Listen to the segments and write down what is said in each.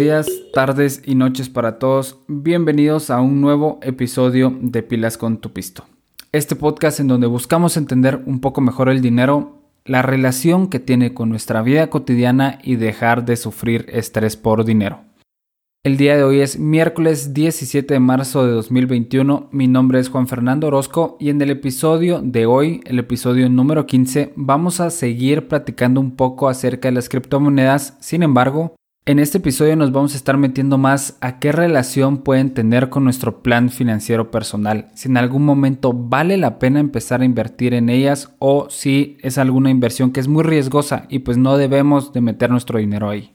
días, tardes y noches para todos. Bienvenidos a un nuevo episodio de Pilas con tu Pisto. Este podcast en donde buscamos entender un poco mejor el dinero, la relación que tiene con nuestra vida cotidiana y dejar de sufrir estrés por dinero. El día de hoy es miércoles 17 de marzo de 2021. Mi nombre es Juan Fernando Orozco y en el episodio de hoy, el episodio número 15, vamos a seguir platicando un poco acerca de las criptomonedas. Sin embargo, en este episodio nos vamos a estar metiendo más a qué relación pueden tener con nuestro plan financiero personal, si en algún momento vale la pena empezar a invertir en ellas o si es alguna inversión que es muy riesgosa y pues no debemos de meter nuestro dinero ahí.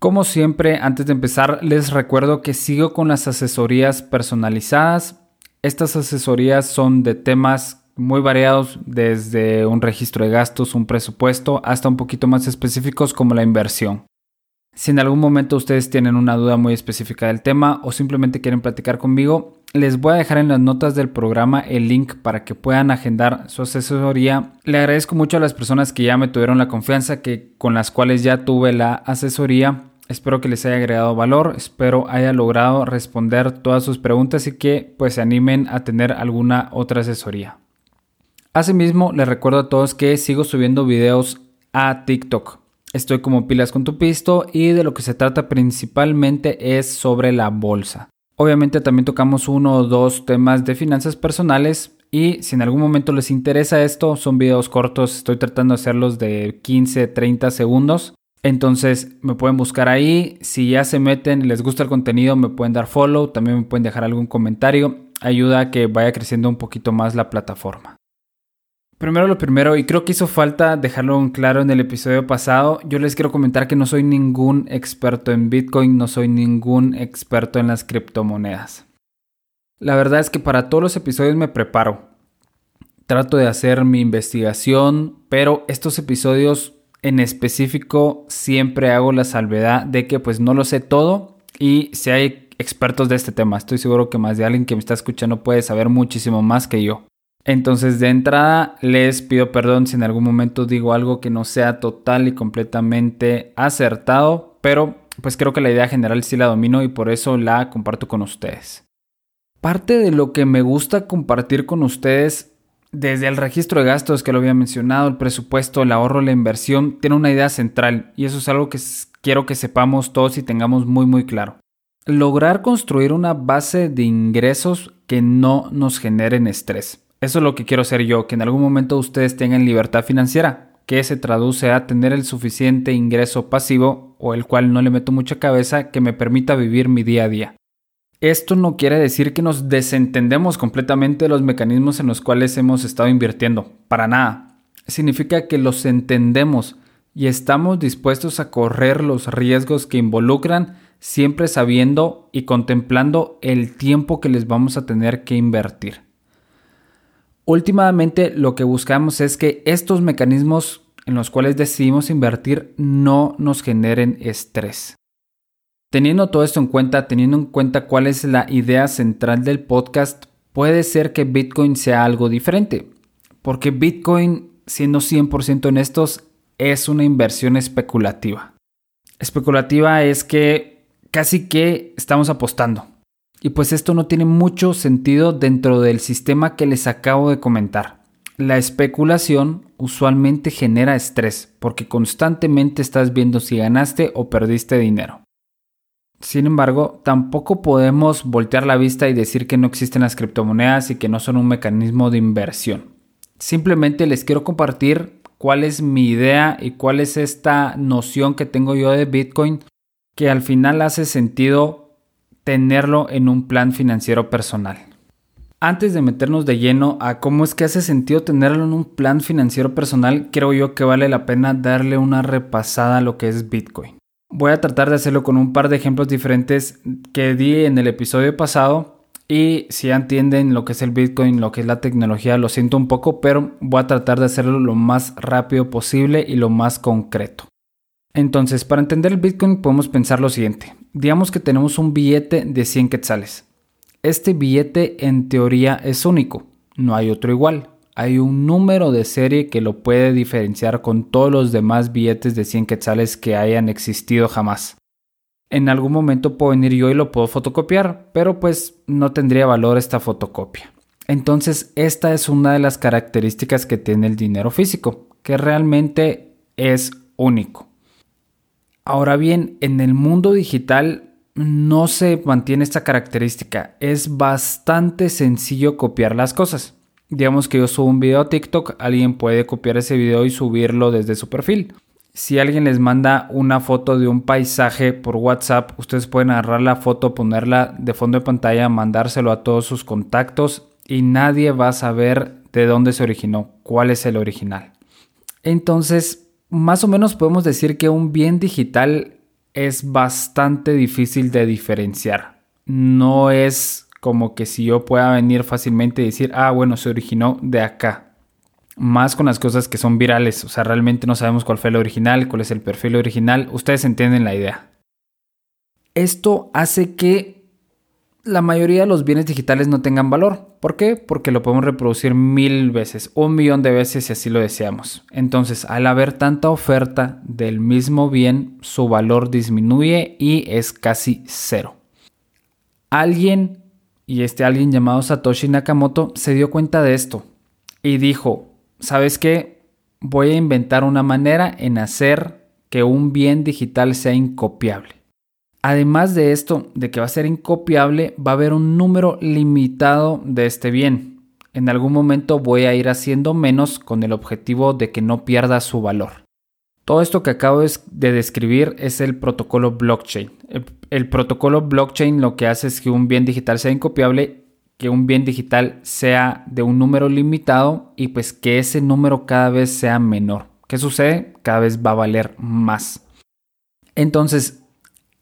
Como siempre, antes de empezar, les recuerdo que sigo con las asesorías personalizadas. Estas asesorías son de temas muy variados, desde un registro de gastos, un presupuesto, hasta un poquito más específicos como la inversión. Si en algún momento ustedes tienen una duda muy específica del tema o simplemente quieren platicar conmigo, les voy a dejar en las notas del programa el link para que puedan agendar su asesoría. Le agradezco mucho a las personas que ya me tuvieron la confianza, que con las cuales ya tuve la asesoría. Espero que les haya agregado valor, espero haya logrado responder todas sus preguntas y que pues se animen a tener alguna otra asesoría. Asimismo, les recuerdo a todos que sigo subiendo videos a TikTok. Estoy como pilas con tu pisto y de lo que se trata principalmente es sobre la bolsa. Obviamente también tocamos uno o dos temas de finanzas personales y si en algún momento les interesa esto, son videos cortos, estoy tratando de hacerlos de 15, 30 segundos. Entonces me pueden buscar ahí, si ya se meten, les gusta el contenido, me pueden dar follow, también me pueden dejar algún comentario, ayuda a que vaya creciendo un poquito más la plataforma. Primero lo primero, y creo que hizo falta dejarlo en claro en el episodio pasado, yo les quiero comentar que no soy ningún experto en Bitcoin, no soy ningún experto en las criptomonedas. La verdad es que para todos los episodios me preparo. Trato de hacer mi investigación, pero estos episodios en específico siempre hago la salvedad de que pues no lo sé todo y si hay expertos de este tema, estoy seguro que más de alguien que me está escuchando puede saber muchísimo más que yo. Entonces de entrada les pido perdón si en algún momento digo algo que no sea total y completamente acertado, pero pues creo que la idea general sí la domino y por eso la comparto con ustedes. Parte de lo que me gusta compartir con ustedes desde el registro de gastos que lo había mencionado, el presupuesto, el ahorro, la inversión, tiene una idea central y eso es algo que quiero que sepamos todos y tengamos muy muy claro. Lograr construir una base de ingresos que no nos generen estrés. Eso es lo que quiero hacer yo, que en algún momento ustedes tengan libertad financiera, que se traduce a tener el suficiente ingreso pasivo o el cual no le meto mucha cabeza que me permita vivir mi día a día. Esto no quiere decir que nos desentendemos completamente de los mecanismos en los cuales hemos estado invirtiendo, para nada. Significa que los entendemos y estamos dispuestos a correr los riesgos que involucran siempre sabiendo y contemplando el tiempo que les vamos a tener que invertir. Últimamente lo que buscamos es que estos mecanismos en los cuales decidimos invertir no nos generen estrés. Teniendo todo esto en cuenta, teniendo en cuenta cuál es la idea central del podcast, puede ser que Bitcoin sea algo diferente. Porque Bitcoin, siendo 100% honestos, es una inversión especulativa. Especulativa es que casi que estamos apostando. Y pues esto no tiene mucho sentido dentro del sistema que les acabo de comentar. La especulación usualmente genera estrés porque constantemente estás viendo si ganaste o perdiste dinero. Sin embargo, tampoco podemos voltear la vista y decir que no existen las criptomonedas y que no son un mecanismo de inversión. Simplemente les quiero compartir cuál es mi idea y cuál es esta noción que tengo yo de Bitcoin que al final hace sentido tenerlo en un plan financiero personal. Antes de meternos de lleno a cómo es que hace sentido tenerlo en un plan financiero personal, creo yo que vale la pena darle una repasada a lo que es Bitcoin. Voy a tratar de hacerlo con un par de ejemplos diferentes que di en el episodio pasado y si ya entienden lo que es el Bitcoin, lo que es la tecnología, lo siento un poco, pero voy a tratar de hacerlo lo más rápido posible y lo más concreto. Entonces, para entender el Bitcoin podemos pensar lo siguiente digamos que tenemos un billete de 100 quetzales. Este billete en teoría es único, no hay otro igual. Hay un número de serie que lo puede diferenciar con todos los demás billetes de 100 quetzales que hayan existido jamás. en algún momento puedo venir yo y lo puedo fotocopiar, pero pues no tendría valor esta fotocopia. Entonces, esta es una de las características que tiene el dinero físico, que realmente es único. Ahora bien, en el mundo digital no se mantiene esta característica. Es bastante sencillo copiar las cosas. Digamos que yo subo un video a TikTok, alguien puede copiar ese video y subirlo desde su perfil. Si alguien les manda una foto de un paisaje por WhatsApp, ustedes pueden agarrar la foto, ponerla de fondo de pantalla, mandárselo a todos sus contactos y nadie va a saber de dónde se originó, cuál es el original. Entonces, más o menos podemos decir que un bien digital es bastante difícil de diferenciar. No es como que si yo pueda venir fácilmente y decir, ah, bueno, se originó de acá. Más con las cosas que son virales, o sea, realmente no sabemos cuál fue el original, cuál es el perfil original, ustedes entienden la idea. Esto hace que la mayoría de los bienes digitales no tengan valor. ¿Por qué? Porque lo podemos reproducir mil veces, un millón de veces si así lo deseamos. Entonces, al haber tanta oferta del mismo bien, su valor disminuye y es casi cero. Alguien, y este alguien llamado Satoshi Nakamoto, se dio cuenta de esto y dijo, ¿sabes qué? Voy a inventar una manera en hacer que un bien digital sea incopiable. Además de esto, de que va a ser incopiable, va a haber un número limitado de este bien. En algún momento voy a ir haciendo menos con el objetivo de que no pierda su valor. Todo esto que acabo de describir es el protocolo blockchain. El, protocolo blockchain lo que hace es que un bien digital sea incopiable, que un bien digital sea de un número limitado y pues que ese número cada vez sea menor. ¿Qué sucede? Cada vez va a valer más. Entonces,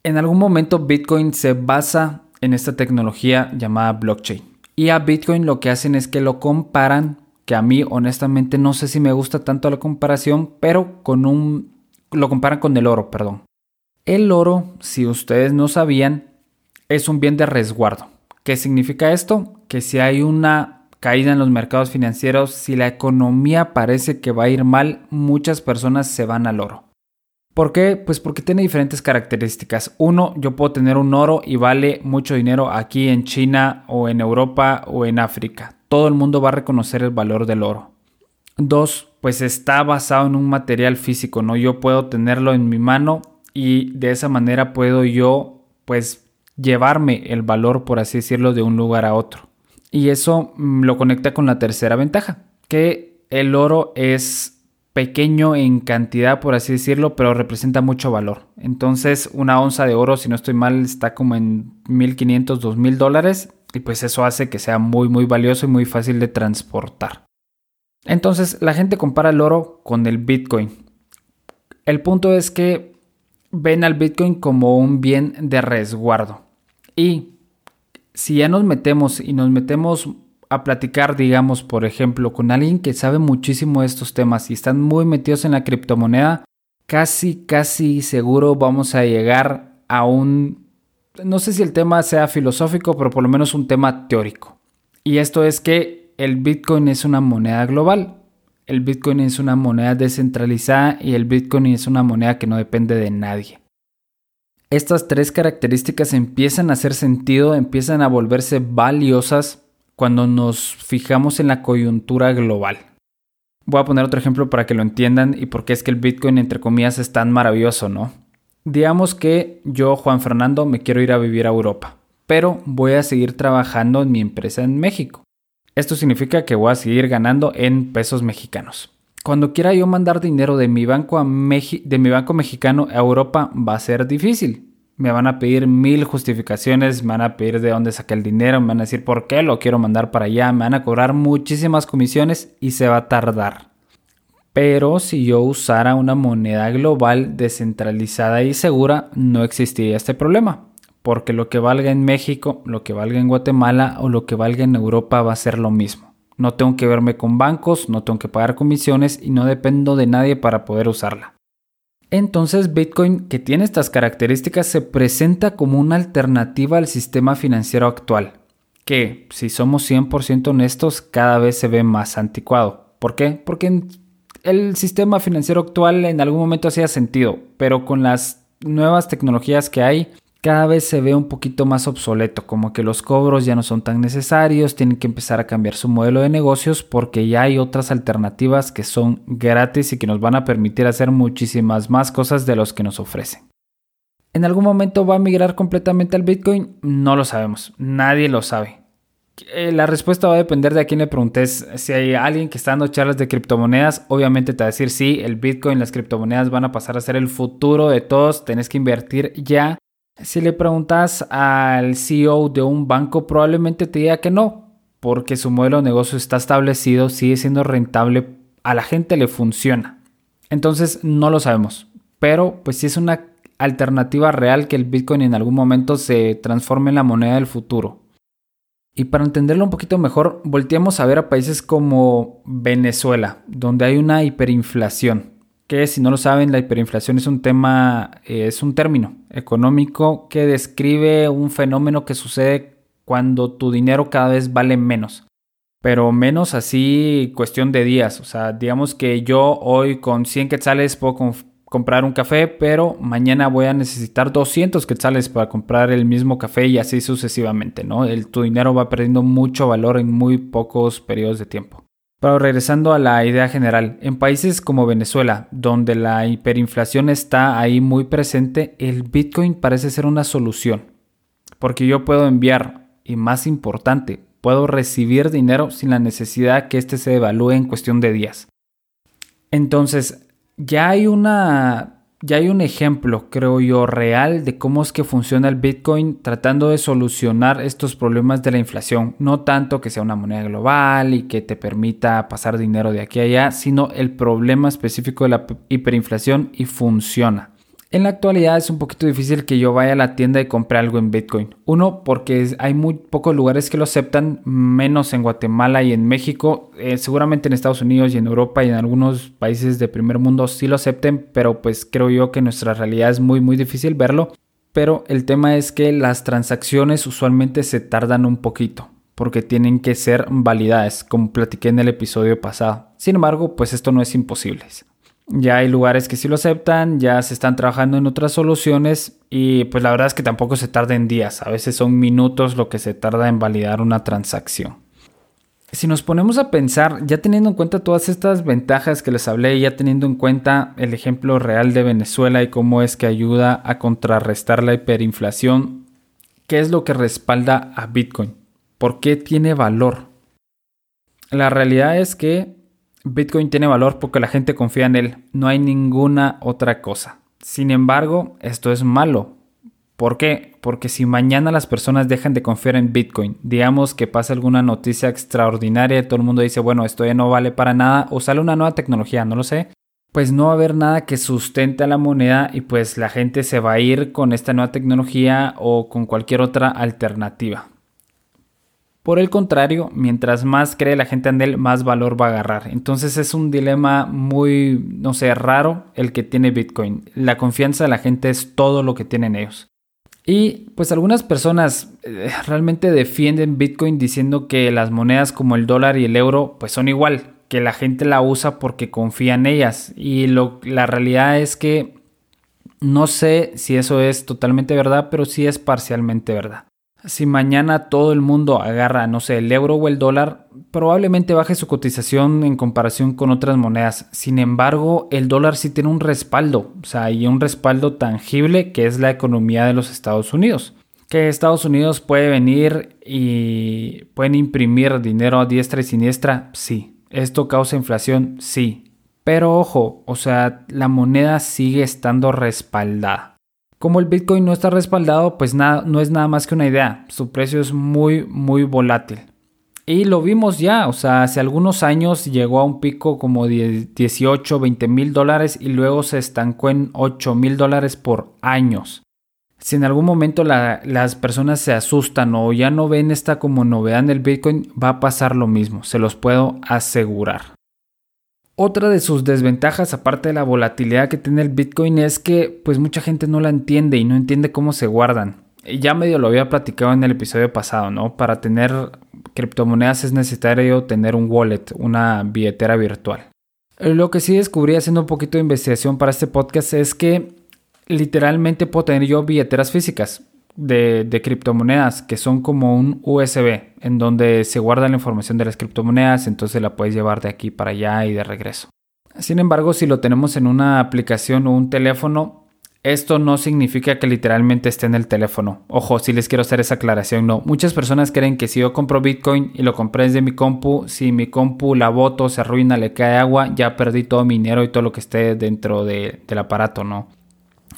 en algún momento Bitcoin se basa en esta tecnología llamada blockchain. Y a Bitcoin lo que hacen es que lo comparan, que a mí honestamente no sé si me gusta tanto la comparación, pero con un lo comparan con el oro, perdón. El oro, si ustedes no sabían, es un bien de resguardo. ¿Qué significa esto? Que si hay una caída en los mercados financieros, si la economía parece que va a ir mal, muchas personas se van al oro. ¿Por qué? Pues porque tiene diferentes características. Uno, yo puedo tener un oro y vale mucho dinero aquí en China o en Europa o en África. Todo el mundo va a reconocer el valor del oro. Dos, pues está basado en un material físico, ¿no? Yo puedo tenerlo en mi mano y de esa manera puedo yo, pues, llevarme el valor, por así decirlo, de un lugar a otro. Y eso mm, lo conecta con la tercera ventaja, que el oro es pequeño en cantidad, por así decirlo, pero representa mucho valor. Entonces, una onza de oro, si no estoy mal, está como en 1500, 2000 dólares. Y pues eso hace que sea muy, muy valioso y muy fácil de transportar. Entonces, la gente compara el oro con el Bitcoin. El punto es que ven al Bitcoin como un bien de resguardo. Y si ya nos metemos y nos metemos a platicar, digamos, por ejemplo, con alguien que sabe muchísimo de estos temas y están muy metidos en la criptomoneda, casi, casi seguro vamos a llegar a un, no sé si el tema sea filosófico, pero por lo menos un tema teórico. Y esto es que el Bitcoin es una moneda global. El Bitcoin es una moneda descentralizada y el Bitcoin es una moneda que no depende de nadie. Estas tres características empiezan a hacer sentido, empiezan a volverse valiosas cuando nos fijamos en la coyuntura global. Voy a poner otro ejemplo para que lo entiendan y por qué es que el Bitcoin, entre comillas, es tan maravilloso, ¿no? Digamos que yo, Juan Fernando, me quiero ir a vivir a Europa, pero voy a seguir trabajando en mi empresa en México. Esto significa que voy a seguir ganando en pesos mexicanos. Cuando quiera yo mandar dinero de mi banco, de mi banco mexicano a Europa va a ser difícil me van a pedir mil justificaciones, me van a pedir de dónde saqué el dinero, me van a decir por qué lo quiero mandar para allá, me van a cobrar muchísimas comisiones y se va a tardar. Pero si yo usara una moneda global descentralizada y segura, no existiría este problema. Porque lo que valga en México, lo que valga en Guatemala o lo que valga en Europa va a ser lo mismo. No tengo que verme con bancos, no tengo que pagar comisiones y no dependo de nadie para poder usarla. Entonces Bitcoin, que tiene estas características, se presenta como una alternativa al sistema financiero actual, que, si somos 100% honestos, cada vez se ve más anticuado. ¿Por qué? Porque el sistema financiero actual en algún momento hacía sentido, pero con las nuevas tecnologías que hay, cada vez se ve un poquito más obsoleto, como que los cobros ya no son tan necesarios, tienen que empezar a cambiar su modelo de negocios porque ya hay otras alternativas que son gratis y que nos van a permitir hacer muchísimas más cosas de los que nos ofrecen. ¿En algún momento va a migrar completamente al Bitcoin? No lo sabemos, nadie lo sabe. Eh, la respuesta va a depender de a quién le preguntes. Si hay alguien que está dando charlas de criptomonedas, obviamente te va a decir sí, el Bitcoin, las criptomonedas van a pasar a ser el futuro de todos, tenés que invertir ya. Si le preguntas al CEO de un banco, probablemente te diga que no, porque su modelo de negocio está establecido, sigue siendo rentable, a la gente le funciona. Entonces no lo sabemos, pero pues sí es una alternativa real que el Bitcoin en algún momento se transforme en la moneda del futuro. Y para entenderlo un poquito mejor, volteamos a ver a países como Venezuela, donde hay una hiperinflación. Que si no lo saben, la hiperinflación es un tema, eh, es un término económico que describe un fenómeno que sucede cuando tu dinero cada vez vale menos. Pero menos así cuestión de días. O sea, digamos que yo hoy con 100 quetzales puedo comprar un café, pero mañana voy a necesitar 200 quetzales para comprar el mismo café y así sucesivamente, ¿no? El, tu dinero va perdiendo mucho valor en muy pocos periodos de tiempo. Pero regresando a la idea general, en países como Venezuela, donde la hiperinflación está ahí muy presente, el Bitcoin parece ser una solución. Porque yo puedo enviar, y más importante, puedo recibir dinero sin la necesidad que éste se devalúe en cuestión de días. Entonces, ya hay una ya hay un ejemplo, creo yo, real de cómo es que funciona el Bitcoin tratando de solucionar estos problemas de la inflación. No tanto que sea una moneda global y que te permita pasar dinero de aquí a allá, sino el problema específico de la hiperinflación y funciona. En la actualidad es un poquito difícil que yo vaya a la tienda y compre algo en Bitcoin. Uno, porque hay muy pocos lugares que lo aceptan, menos en Guatemala y en México. Eh, seguramente en Estados Unidos y en Europa y en algunos países de primer mundo sí lo acepten, pero pues creo yo que nuestra realidad es muy muy difícil verlo. Pero el tema es que las transacciones usualmente se tardan un poquito porque tienen que ser validadas, como platiqué en el episodio pasado. Sin embargo, pues esto no es imposible. Ya hay lugares que sí lo aceptan, ya se están trabajando en otras soluciones y pues la verdad es que tampoco se tarda en días, a veces son minutos lo que se tarda en validar una transacción. Si nos ponemos a pensar, ya teniendo en cuenta todas estas ventajas que les hablé, ya teniendo en cuenta el ejemplo real de Venezuela y cómo es que ayuda a contrarrestar la hiperinflación, ¿qué es lo que respalda a Bitcoin? ¿Por qué tiene valor? La realidad es que Bitcoin tiene valor porque la gente confía en él, no hay ninguna otra cosa. Sin embargo, esto es malo. ¿Por qué? Porque si mañana las personas dejan de confiar en Bitcoin, digamos que pasa alguna noticia extraordinaria todo el mundo dice, bueno, esto ya no vale para nada, o sale una nueva tecnología, no lo sé, pues no va a haber nada que sustente a la moneda y pues la gente se va a ir con esta nueva tecnología o con cualquier otra alternativa. Por el contrario, mientras más cree la gente en él, más valor va a agarrar. Entonces es un dilema muy, no sé, raro el que tiene Bitcoin. La confianza de la gente es todo lo que tienen ellos. Y pues algunas personas eh, realmente defienden Bitcoin diciendo que las monedas como el dólar y el euro pues son igual, que la gente la usa porque confía en ellas. Y lo, la realidad es que no sé si eso es totalmente verdad, pero sí es parcialmente verdad. Si mañana todo el mundo agarra, no sé, el euro o el dólar, probablemente baje su cotización en comparación con otras monedas. Sin embargo, el dólar sí tiene un respaldo, o sea, hay un respaldo tangible que es la economía de los Estados Unidos. Que Estados Unidos puede venir y pueden imprimir dinero a diestra y siniestra, sí. Esto causa inflación, sí. Pero ojo, o sea, la moneda sigue estando respaldada. Como el Bitcoin no está respaldado, pues nada, no es nada más que una idea. Su precio es muy, muy volátil. Y lo vimos ya, o sea, hace algunos años llegó a un pico como de 18, 20 mil dólares y luego se estancó en 8 mil dólares por años. Si en algún momento las personas se asustan o ya no ven esta como novedad en el Bitcoin, va a pasar lo mismo, se los puedo asegurar. Otra de sus desventajas, aparte de la volatilidad que tiene el Bitcoin, es que pues mucha gente no la entiende y no entiende cómo se guardan. Ya medio lo había platicado en el episodio pasado, ¿no? Para tener criptomonedas es necesario tener un wallet, una billetera virtual. Lo que sí descubrí haciendo un poquito de investigación para este podcast es que literalmente puedo tener yo billeteras físicas de, criptomonedas que son como un USB en donde se guarda la información de las criptomonedas, entonces la puedes llevar de aquí para allá y de regreso. Sin embargo, si lo tenemos en una aplicación o un teléfono, esto no significa que literalmente esté en el teléfono. Ojo, si les quiero hacer esa aclaración, no. Muchas personas creen que si yo compro Bitcoin y lo compré desde mi compu, si mi compu la boto, se arruina, le cae agua, ya perdí todo mi dinero y todo lo que esté dentro del aparato, ¿no?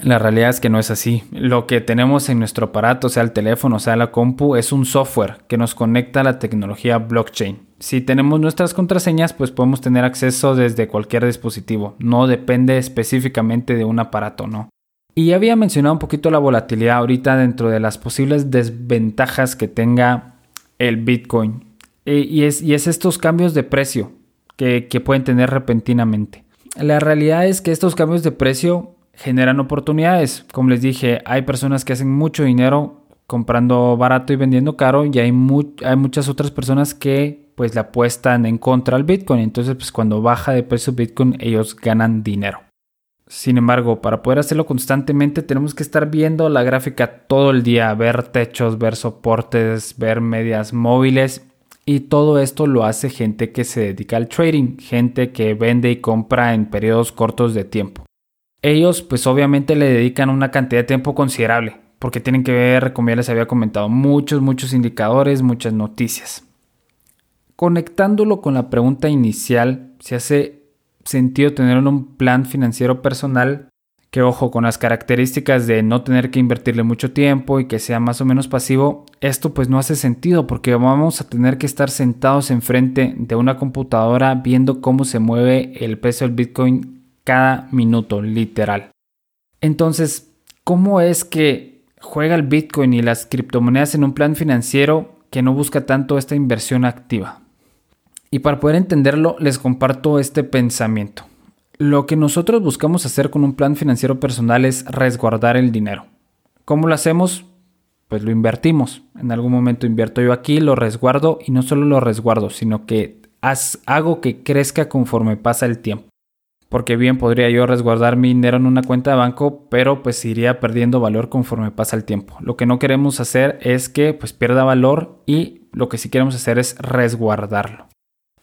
La realidad es que no es así. Lo que tenemos en nuestro aparato, sea el teléfono, sea la compu, es un software que nos conecta a la tecnología blockchain. Si tenemos nuestras contraseñas, pues podemos tener acceso desde cualquier dispositivo. No depende específicamente de un aparato, ¿no? Y ya había mencionado un poquito la volatilidad ahorita dentro de las posibles desventajas que tenga el Bitcoin. E, y, es, estos cambios de precio que pueden tener repentinamente. La realidad es que estos cambios de precio generan oportunidades. Como les dije, hay personas que hacen mucho dinero comprando barato y vendiendo caro y hay, hay muchas otras personas que pues le apuestan en contra al Bitcoin. Entonces pues cuando baja de precio Bitcoin ellos ganan dinero. Sin embargo, para poder hacerlo constantemente tenemos que estar viendo la gráfica todo el día, ver techos, ver soportes, ver medias móviles y todo esto lo hace gente que se dedica al trading, gente que vende y compra en periodos cortos de tiempo. Ellos pues obviamente le dedican una cantidad de tiempo considerable porque tienen que ver, como ya les había comentado, muchos, muchos indicadores, muchas noticias. Conectándolo con la pregunta inicial, se hace sentido tener un plan financiero personal que ojo con las características de no tener que invertirle mucho tiempo y que sea más o menos pasivo, esto pues no hace sentido porque vamos a tener que estar sentados enfrente de una computadora viendo cómo se mueve el peso del Bitcoin cada minuto, literal. Entonces, ¿cómo es que juega el Bitcoin y las criptomonedas en un plan financiero que no busca tanto esta inversión activa? Y para poder entenderlo, les comparto este pensamiento. Lo que nosotros buscamos hacer con un plan financiero personal es resguardar el dinero. ¿Cómo lo hacemos? Pues lo invertimos. En algún momento invierto yo aquí, lo resguardo y no solo lo resguardo, sino que hago que crezca conforme pasa el tiempo. Porque bien podría yo resguardar mi dinero en una cuenta de banco, pero pues iría perdiendo valor conforme pasa el tiempo. Lo que no queremos hacer es que pues pierda valor y lo que sí queremos hacer es resguardarlo.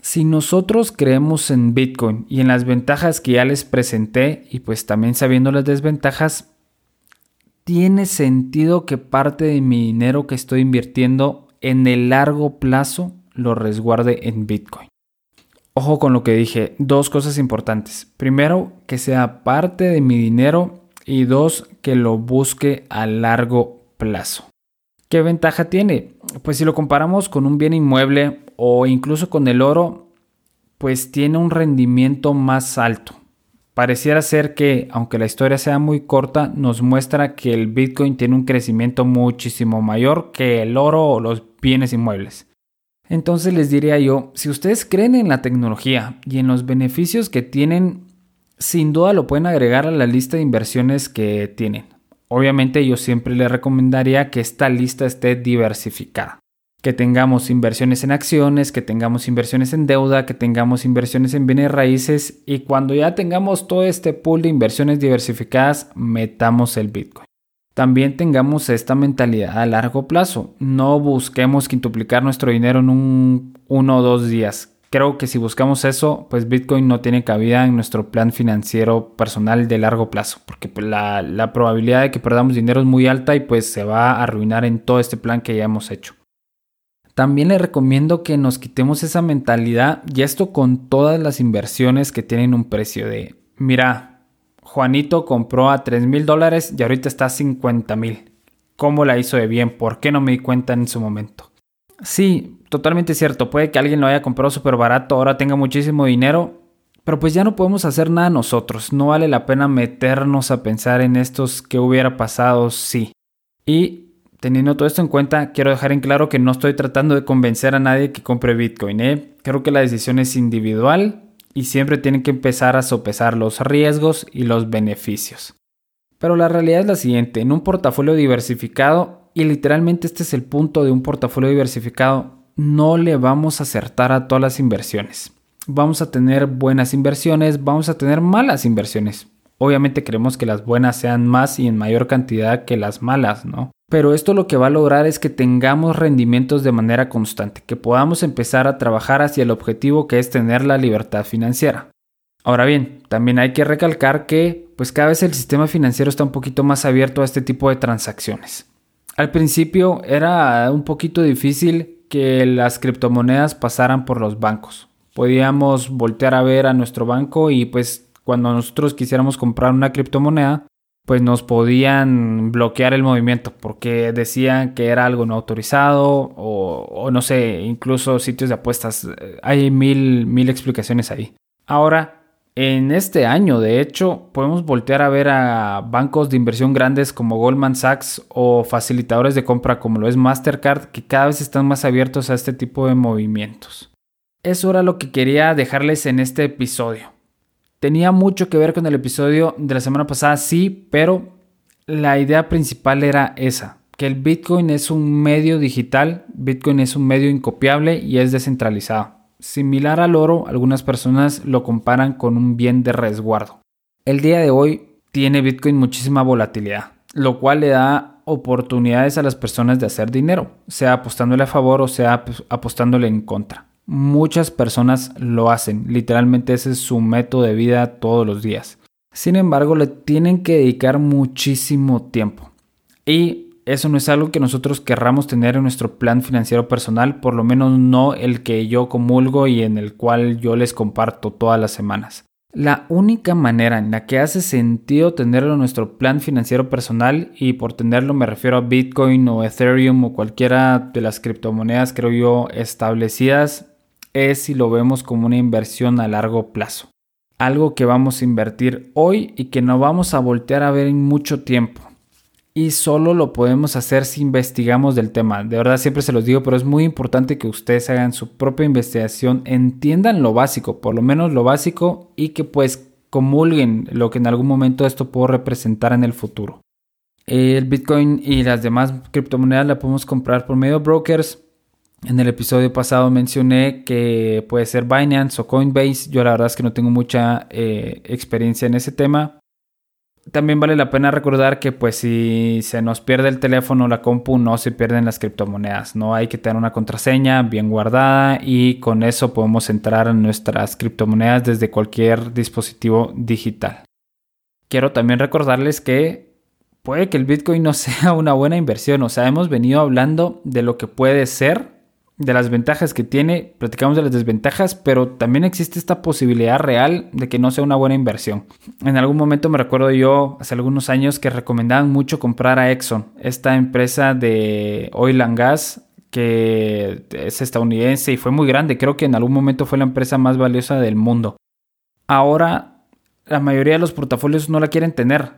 Si nosotros creemos en Bitcoin y en las ventajas que ya les presenté y pues también sabiendo las desventajas, tiene sentido que parte de mi dinero que estoy invirtiendo en el largo plazo lo resguarde en Bitcoin. Ojo con lo que dije, dos cosas importantes. Primero, que sea parte de mi dinero y dos, que lo busque a largo plazo. ¿Qué ventaja tiene? Pues si lo comparamos con un bien inmueble o incluso con el oro, pues tiene un rendimiento más alto. Pareciera ser que, aunque la historia sea muy corta, nos muestra que el Bitcoin tiene un crecimiento muchísimo mayor que el oro o los bienes inmuebles. Entonces les diría yo, si ustedes creen en la tecnología y en los beneficios que tienen, sin duda lo pueden agregar a la lista de inversiones que tienen. Obviamente yo siempre les recomendaría que esta lista esté diversificada. Que tengamos inversiones en acciones, que tengamos inversiones en deuda, que tengamos inversiones en bienes raíces y cuando ya tengamos todo este pool de inversiones diversificadas, metamos el Bitcoin. También tengamos esta mentalidad a largo plazo. No busquemos quintuplicar nuestro dinero en un uno o dos días creo que si buscamos eso, pues Bitcoin no tiene cabida en nuestro plan financiero personal de largo plazo, porque pues, la, la, probabilidad de que perdamos dinero es muy alta y pues se va a arruinar en todo este plan que ya hemos hecho. También le recomiendo que nos quitemos esa mentalidad y esto con todas las inversiones que tienen un precio de, mira, Juanito compró a 3 mil dólares y ahorita está a 50 mil. ¿Cómo la hizo de bien? ¿Por qué no me di cuenta en su momento? Sí, totalmente cierto. Puede que alguien lo haya comprado súper barato, ahora tenga muchísimo dinero, pero pues ya no podemos hacer nada nosotros. No vale la pena meternos a pensar en estos que hubiera pasado sí. Y teniendo todo esto en cuenta, quiero dejar en claro que no estoy tratando de convencer a nadie que compre Bitcoin. ¿eh? Creo que la decisión es individual y siempre tienen que empezar a sopesar los riesgos y los beneficios. Pero la realidad es la siguiente, en un portafolio diversificado, y literalmente este es el punto de un portafolio diversificado, no le vamos a acertar a todas las inversiones. Vamos a tener buenas inversiones, vamos a tener malas inversiones. Obviamente queremos que las buenas sean más y en mayor cantidad que las malas, ¿no? Pero esto lo que va a lograr es que tengamos rendimientos de manera constante, que podamos empezar a trabajar hacia el objetivo que es tener la libertad financiera. Ahora bien, también hay que recalcar que pues cada vez el sistema financiero está un poquito más abierto a este tipo de transacciones. Al principio era un poquito difícil que las criptomonedas pasaran por los bancos. Podíamos voltear a ver a nuestro banco y pues cuando nosotros quisiéramos comprar una criptomoneda, pues nos podían bloquear el movimiento porque decían que era algo no autorizado o, no sé, incluso sitios de apuestas. Hay mil, mil explicaciones ahí. Ahora, en este año, de hecho, podemos voltear a ver a bancos de inversión grandes como Goldman Sachs o facilitadores de compra como lo es Mastercard que cada vez están más abiertos a este tipo de movimientos. Eso era lo que quería dejarles en este episodio tenía mucho que ver con el episodio de la semana pasada, sí, pero la idea principal era esa, que el Bitcoin es un medio digital, Bitcoin es un medio incopiable y es descentralizado. Similar al oro, algunas personas lo comparan con un bien de resguardo. El día de hoy tiene Bitcoin muchísima volatilidad, lo cual le da oportunidades a las personas de hacer dinero, sea apostándole a favor o sea apostándole en contra. Muchas personas lo hacen, literalmente ese es su método de vida todos los días. Sin embargo, le tienen que dedicar muchísimo tiempo. Y eso no es algo que nosotros querramos tener en nuestro plan financiero personal, por lo menos no el que yo comulgo y en el cual yo les comparto todas las semanas. La única manera en la que hace sentido tenerlo en nuestro plan financiero personal, y por tenerlo me refiero a Bitcoin o Ethereum o cualquiera de las criptomonedas creo yo establecidas, es si lo vemos como una inversión a largo plazo. Algo que vamos a invertir hoy y que no vamos a voltear a ver en mucho tiempo. Y solo lo podemos hacer si investigamos del tema. De verdad siempre se los digo, pero es muy importante que ustedes hagan su propia investigación, entiendan lo básico, por lo menos lo básico, y que pues comulguen lo que en algún momento esto puede representar en el futuro. El Bitcoin y las demás criptomonedas la podemos comprar por medio de brokers, en el episodio pasado mencioné que puede ser Binance o Coinbase. Yo la verdad es que no tengo mucha eh, experiencia en ese tema. También vale la pena recordar que pues si se nos pierde el teléfono o la compu no se pierden las criptomonedas. No hay que tener una contraseña bien guardada y con eso podemos entrar en nuestras criptomonedas desde cualquier dispositivo digital. Quiero también recordarles que puede que el Bitcoin no sea una buena inversión. O sea, hemos venido hablando de lo que puede ser de las ventajas que tiene, platicamos de las desventajas, pero también existe esta posibilidad real de que no sea una buena inversión. En algún momento me recuerdo yo, hace algunos años, que recomendaban mucho comprar a Exxon, esta empresa de oil and gas que es estadounidense y fue muy grande, creo que en algún momento fue la empresa más valiosa del mundo. Ahora la mayoría de los portafolios no la quieren tener,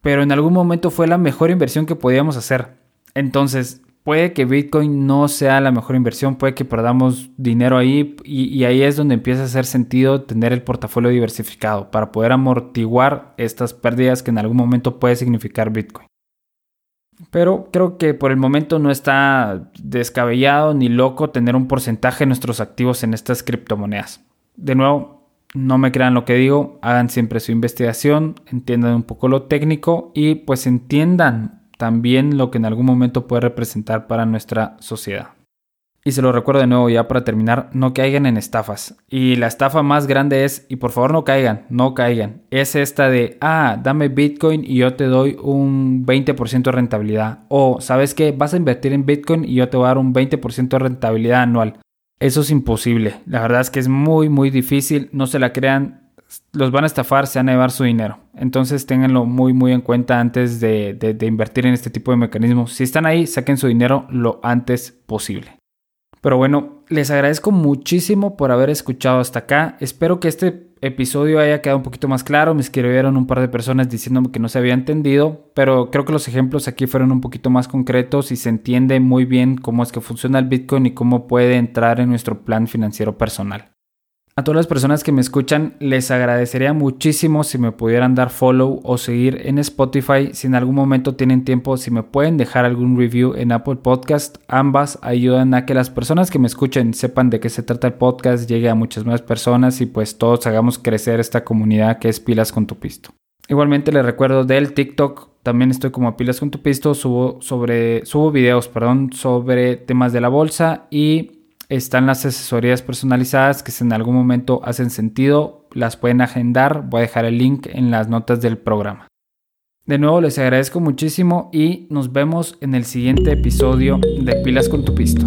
pero en algún momento fue la mejor inversión que podíamos hacer. Entonces, puede que Bitcoin no sea la mejor inversión, puede que perdamos dinero ahí y, ahí es donde empieza a hacer sentido tener el portafolio diversificado para poder amortiguar estas pérdidas que en algún momento puede significar Bitcoin. Pero creo que por el momento no está descabellado ni loco tener un porcentaje de nuestros activos en estas criptomonedas. De nuevo, no me crean lo que digo, hagan siempre su investigación, entiendan un poco lo técnico y pues entiendan también lo que en algún momento puede representar para nuestra sociedad. Y se lo recuerdo de nuevo ya para terminar, no caigan en estafas. Y la estafa más grande es, y por favor no caigan, no caigan, es esta de, ah, dame Bitcoin y yo te doy un 20% de rentabilidad. O, ¿sabes qué? Vas a invertir en Bitcoin y yo te voy a dar un 20% de rentabilidad anual. Eso es imposible. La verdad es que es muy, muy difícil. No se la crean los van a estafar, se van a llevar su dinero. Entonces ténganlo muy muy en cuenta antes de, de, invertir en este tipo de mecanismos. Si están ahí, saquen su dinero lo antes posible. Pero bueno, les agradezco muchísimo por haber escuchado hasta acá. Espero que este episodio haya quedado un poquito más claro. Me escribieron un par de personas diciéndome que no se había entendido, pero creo que los ejemplos aquí fueron un poquito más concretos y se entiende muy bien cómo es que funciona el Bitcoin y cómo puede entrar en nuestro plan financiero personal. A todas las personas que me escuchan, les agradecería muchísimo si me pudieran dar follow o seguir en Spotify. Si en algún momento tienen tiempo, si me pueden dejar algún review en Apple Podcast, ambas ayudan a que las personas que me escuchen sepan de qué se trata el podcast, llegue a muchas más personas y pues todos hagamos crecer esta comunidad que es Pilas con tu Pisto. Igualmente les recuerdo del TikTok, también estoy como pilas con tu pisto, subo sobre subo videos, perdón, sobre temas de la bolsa y están las asesorías personalizadas que si en algún momento hacen sentido, las pueden agendar, voy a dejar el link en las notas del programa. De nuevo les agradezco muchísimo y nos vemos en el siguiente episodio de Pilas con tu pisto.